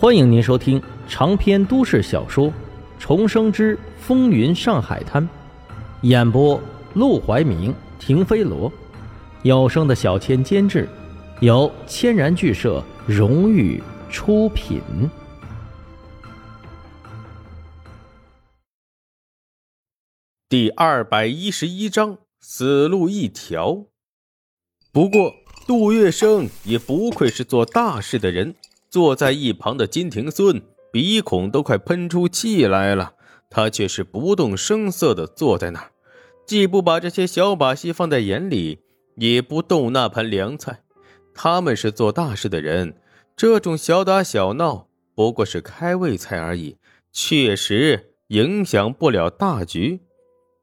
欢迎您收听长篇都市小说《重生之风云上海滩》，演播：陆怀明、停飞罗，有声的小千监制，由千然剧社荣誉出品。第二百一十一章，死路一条。不过，杜月笙也不愧是做大事的人。坐在一旁的金庭孙鼻孔都快喷出气来了，他却是不动声色地坐在那儿，既不把这些小把戏放在眼里，也不动那盘凉菜。他们是做大事的人，这种小打小闹不过是开胃菜而已，确实影响不了大局。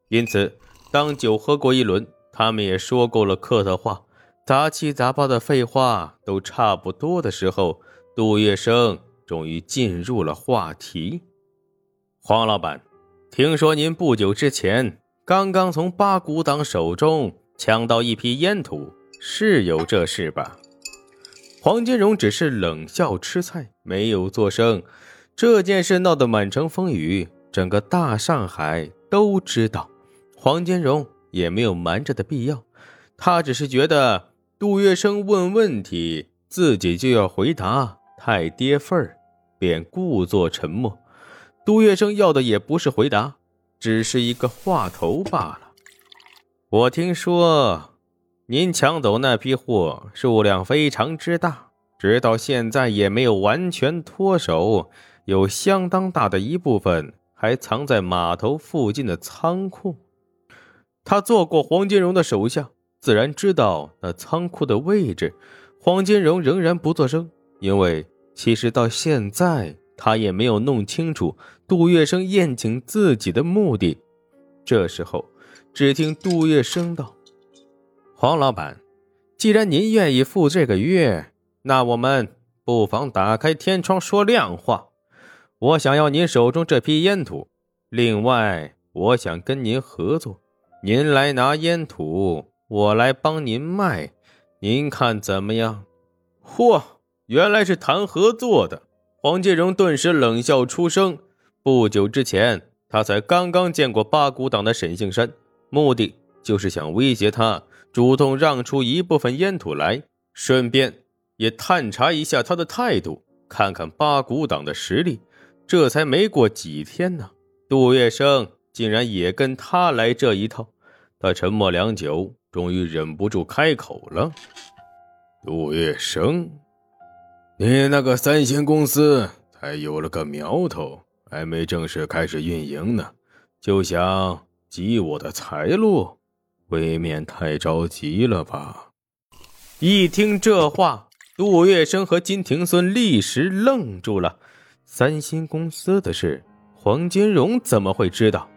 因此，当酒喝过一轮，他们也说够了客套话，杂七杂八的废话都差不多的时候。杜月笙终于进入了话题。黄老板，听说您不久之前刚刚从八股党手中抢到一批烟土，是有这事吧？黄金荣只是冷笑吃菜，没有作声。这件事闹得满城风雨，整个大上海都知道。黄金荣也没有瞒着的必要，他只是觉得杜月笙问问题，自己就要回答。太跌份儿，便故作沉默。杜月笙要的也不是回答，只是一个话头罢了。我听说，您抢走那批货数量非常之大，直到现在也没有完全脱手，有相当大的一部分还藏在码头附近的仓库。他做过黄金荣的手下，自然知道那仓库的位置。黄金荣仍然不作声。因为其实到现在，他也没有弄清楚杜月笙宴请自己的目的。这时候，只听杜月笙道：“黄老板，既然您愿意赴这个约，那我们不妨打开天窗说亮话。我想要您手中这批烟土，另外，我想跟您合作，您来拿烟土，我来帮您卖，您看怎么样？”嚯！原来是谈合作的，黄建荣顿时冷笑出声。不久之前，他才刚刚见过八股党的沈杏山，目的就是想威胁他主动让出一部分烟土来，顺便也探查一下他的态度，看看八股党的实力。这才没过几天呢，杜月笙竟然也跟他来这一套。他沉默良久，终于忍不住开口了：“杜月笙。”你那个三星公司才有了个苗头，还没正式开始运营呢，就想挤我的财路，未免太着急了吧？一听这话，杜月笙和金庭孙立时愣住了。三星公司的事，黄金荣怎么会知道？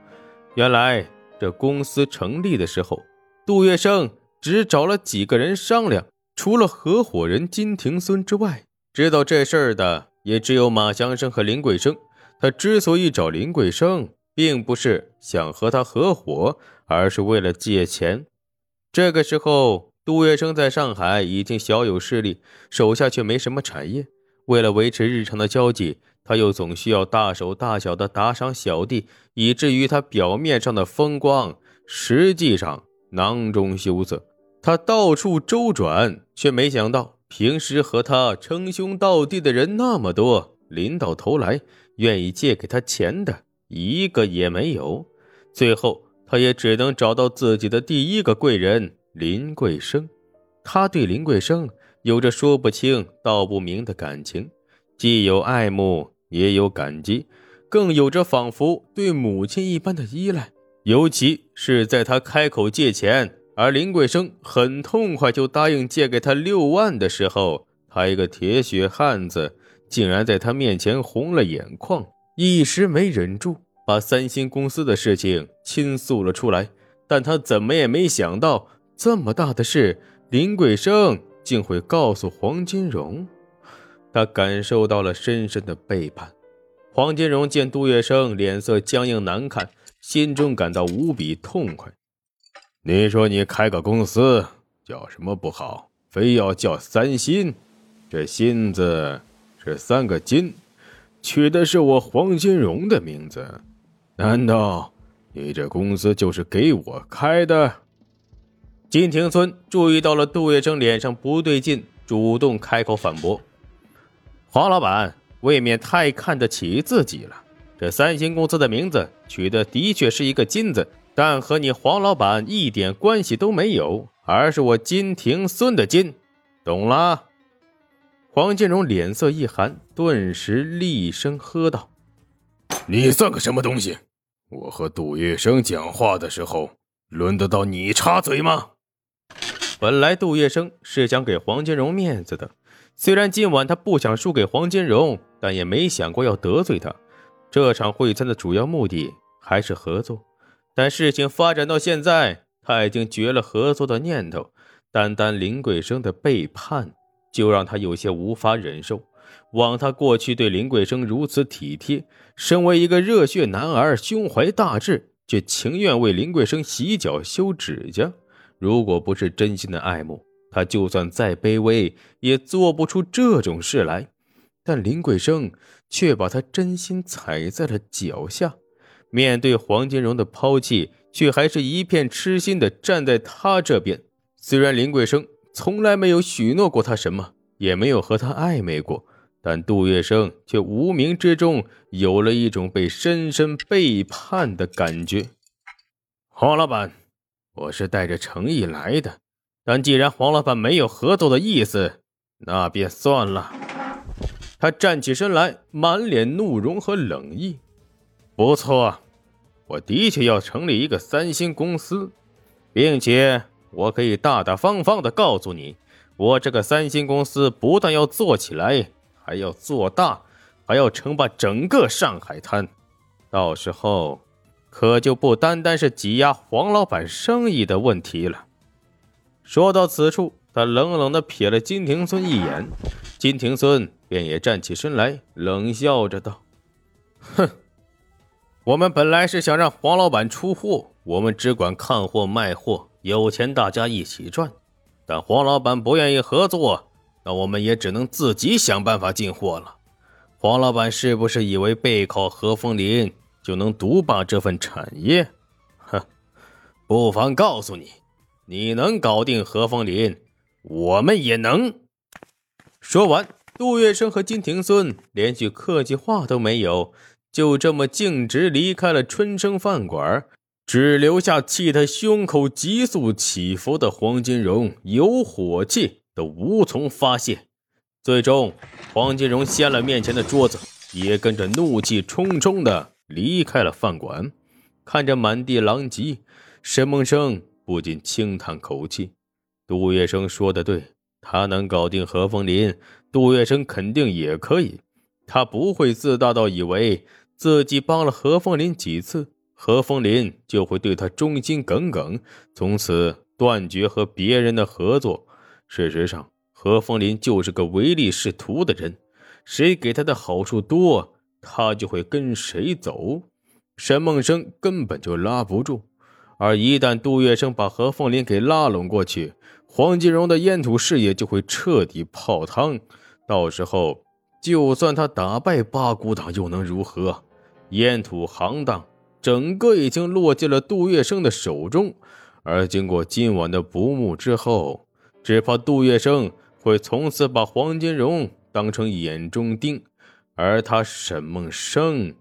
原来这公司成立的时候，杜月笙只找了几个人商量，除了合伙人金庭孙之外。知道这事儿的也只有马祥生和林桂生。他之所以找林桂生，并不是想和他合伙，而是为了借钱。这个时候，杜月笙在上海已经小有势力，手下却没什么产业。为了维持日常的交际，他又总需要大手大脚的打赏小弟，以至于他表面上的风光，实际上囊中羞涩。他到处周转，却没想到。平时和他称兄道弟的人那么多，临到头来愿意借给他钱的一个也没有。最后，他也只能找到自己的第一个贵人林桂生。他对林桂生有着说不清道不明的感情，既有爱慕，也有感激，更有着仿佛对母亲一般的依赖。尤其是在他开口借钱。而林桂生很痛快就答应借给他六万的时候，他一个铁血汉子竟然在他面前红了眼眶，一时没忍住，把三星公司的事情倾诉了出来。但他怎么也没想到，这么大的事，林桂生竟会告诉黄金荣。他感受到了深深的背叛。黄金荣见杜月笙脸色僵硬难看，心中感到无比痛快。你说你开个公司叫什么不好，非要叫三新？这“新”字是三个金，取的是我黄金荣的名字，难道你这公司就是给我开的？金庭村注意到了杜月笙脸上不对劲，主动开口反驳：“黄老板未免太看得起自己了。这三星公司的名字取的的确是一个金字，但和你黄老板一点关系都没有，而是我金庭孙的金，懂了？”黄金荣脸色一寒，顿时厉声喝道：“你算个什么东西？我和杜月笙讲话的时候，轮得到你插嘴吗？”本来杜月笙是想给黄金荣面子的，虽然今晚他不想输给黄金荣，但也没想过要得罪他。这场会餐的主要目的还是合作，但事情发展到现在，他已经绝了合作的念头。单单林桂生的背叛。就让他有些无法忍受。枉他过去对林桂生如此体贴，身为一个热血男儿，胸怀大志，却情愿为林桂生洗脚修指甲。如果不是真心的爱慕，他就算再卑微，也做不出这种事来。但林桂生却把他真心踩在了脚下。面对黄金荣的抛弃，却还是一片痴心的站在他这边。虽然林桂生。从来没有许诺过他什么，也没有和他暧昧过，但杜月笙却无名之中有了一种被深深背叛的感觉。黄老板，我是带着诚意来的，但既然黄老板没有合作的意思，那便算了。他站起身来，满脸怒容和冷意。不错，我的确要成立一个三星公司，并且。我可以大大方方的告诉你，我这个三星公司不但要做起来，还要做大，还要称霸整个上海滩。到时候，可就不单单是挤压黄老板生意的问题了。说到此处，他冷冷的瞥了金庭孙一眼，金庭孙便也站起身来，冷笑着道：“哼，我们本来是想让黄老板出货，我们只管看货卖货。”有钱大家一起赚，但黄老板不愿意合作，那我们也只能自己想办法进货了。黄老板是不是以为背靠何风林就能独霸这份产业？哼，不妨告诉你，你能搞定何风林，我们也能。说完，杜月笙和金庭孙连句客气话都没有，就这么径直离开了春生饭馆。只留下气他胸口急速起伏的黄金荣，有火气都无从发泄。最终，黄金荣掀了面前的桌子，也跟着怒气冲冲的离开了饭馆。看着满地狼藉，沈梦生不禁轻叹口气：“杜月笙说的对，他能搞定何风林，杜月笙肯定也可以。他不会自大到以为自己帮了何风林几次。”何风林就会对他忠心耿耿，从此断绝和别人的合作。事实上，何风林就是个唯利是图的人，谁给他的好处多，他就会跟谁走。沈梦生根本就拉不住，而一旦杜月笙把何凤林给拉拢过去，黄金荣的烟土事业就会彻底泡汤。到时候，就算他打败八股党，又能如何？烟土行当。整个已经落进了杜月笙的手中，而经过今晚的不睦之后，只怕杜月笙会从此把黄金荣当成眼中钉，而他沈梦生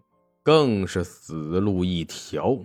更是死路一条。